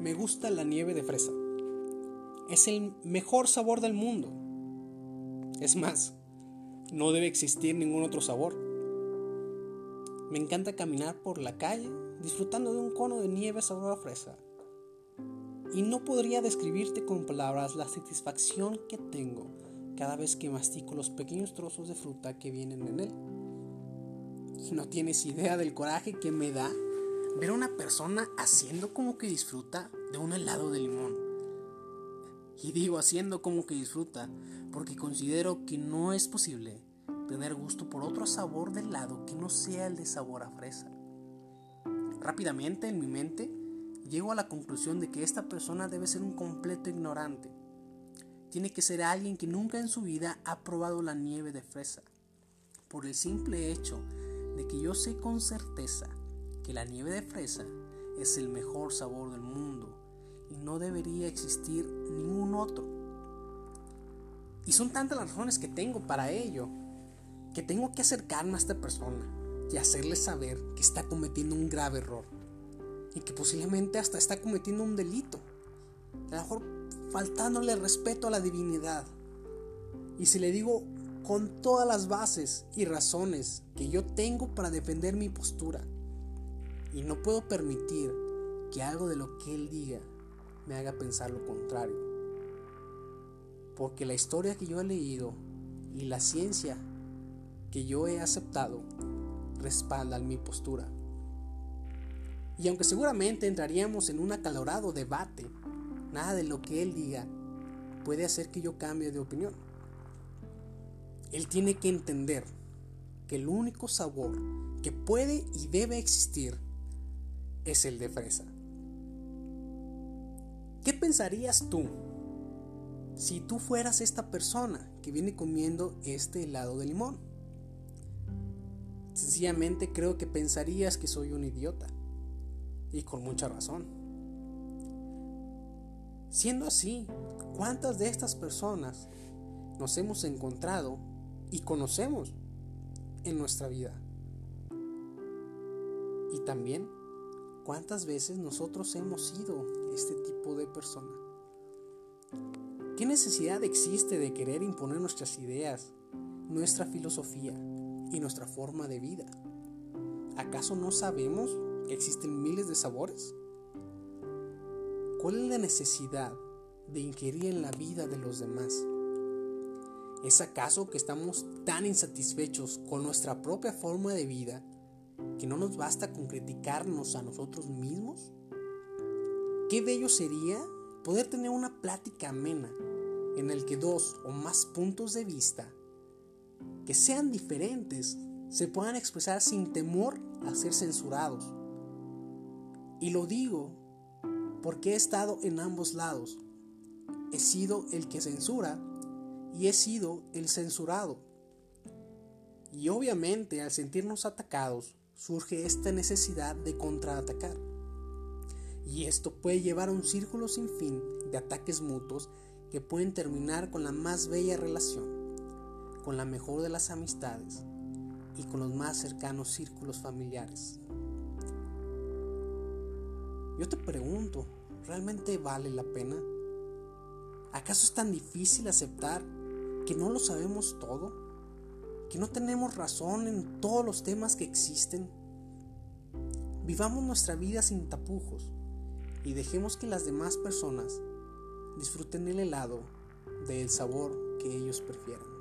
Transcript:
Me gusta la nieve de fresa. Es el mejor sabor del mundo. Es más, no debe existir ningún otro sabor. Me encanta caminar por la calle disfrutando de un cono de nieve sabor a fresa. Y no podría describirte con palabras la satisfacción que tengo cada vez que mastico los pequeños trozos de fruta que vienen en él. No tienes idea del coraje que me da ver a una persona haciendo como que disfruta de un helado de limón. Y digo haciendo como que disfruta porque considero que no es posible tener gusto por otro sabor de helado que no sea el de sabor a fresa. Rápidamente en mi mente llego a la conclusión de que esta persona debe ser un completo ignorante. Tiene que ser alguien que nunca en su vida ha probado la nieve de fresa. Por el simple hecho de que yo sé con certeza que la nieve de fresa es el mejor sabor del mundo y no debería existir ningún otro. Y son tantas las razones que tengo para ello, que tengo que acercarme a esta persona y hacerle saber que está cometiendo un grave error y que posiblemente hasta está cometiendo un delito. A lo mejor faltándole respeto a la divinidad. Y si le digo con todas las bases y razones que yo tengo para defender mi postura. Y no puedo permitir que algo de lo que él diga me haga pensar lo contrario. Porque la historia que yo he leído y la ciencia que yo he aceptado respaldan mi postura. Y aunque seguramente entraríamos en un acalorado debate, nada de lo que él diga puede hacer que yo cambie de opinión. Él tiene que entender que el único sabor que puede y debe existir es el de fresa. ¿Qué pensarías tú si tú fueras esta persona que viene comiendo este helado de limón? Sencillamente creo que pensarías que soy un idiota. Y con mucha razón. Siendo así, ¿cuántas de estas personas nos hemos encontrado y conocemos en nuestra vida. Y también cuántas veces nosotros hemos sido este tipo de persona. ¿Qué necesidad existe de querer imponer nuestras ideas, nuestra filosofía y nuestra forma de vida? ¿Acaso no sabemos que existen miles de sabores? ¿Cuál es la necesidad de ingerir en la vida de los demás? ¿Es acaso que estamos tan insatisfechos con nuestra propia forma de vida que no nos basta con criticarnos a nosotros mismos? Qué bello sería poder tener una plática amena en el que dos o más puntos de vista que sean diferentes se puedan expresar sin temor a ser censurados. Y lo digo porque he estado en ambos lados. He sido el que censura y he sido el censurado. Y obviamente al sentirnos atacados surge esta necesidad de contraatacar. Y esto puede llevar a un círculo sin fin de ataques mutuos que pueden terminar con la más bella relación, con la mejor de las amistades y con los más cercanos círculos familiares. Yo te pregunto, ¿realmente vale la pena? ¿Acaso es tan difícil aceptar que no lo sabemos todo, que no tenemos razón en todos los temas que existen. Vivamos nuestra vida sin tapujos y dejemos que las demás personas disfruten el helado del sabor que ellos prefieran.